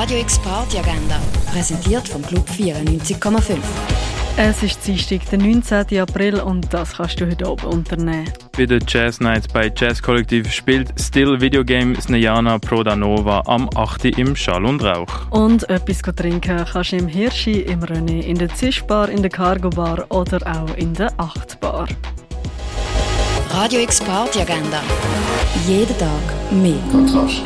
Radio X Party Agenda, präsentiert vom Club 94,5. Es ist Dienstag, der 19. April und das kannst du heute oben unternehmen. Bei den Jazz Nights bei Jazz Kollektiv spielt Still Videogame Snejana Proda Nova am 8. im Schall und Rauch. Und etwas trinken kannst du im Hirschi, im René, in der Zischbar, in der Cargo Bar oder auch in der Achtbar. Radio X Party Agenda. Jeden Tag mehr. Kontrast.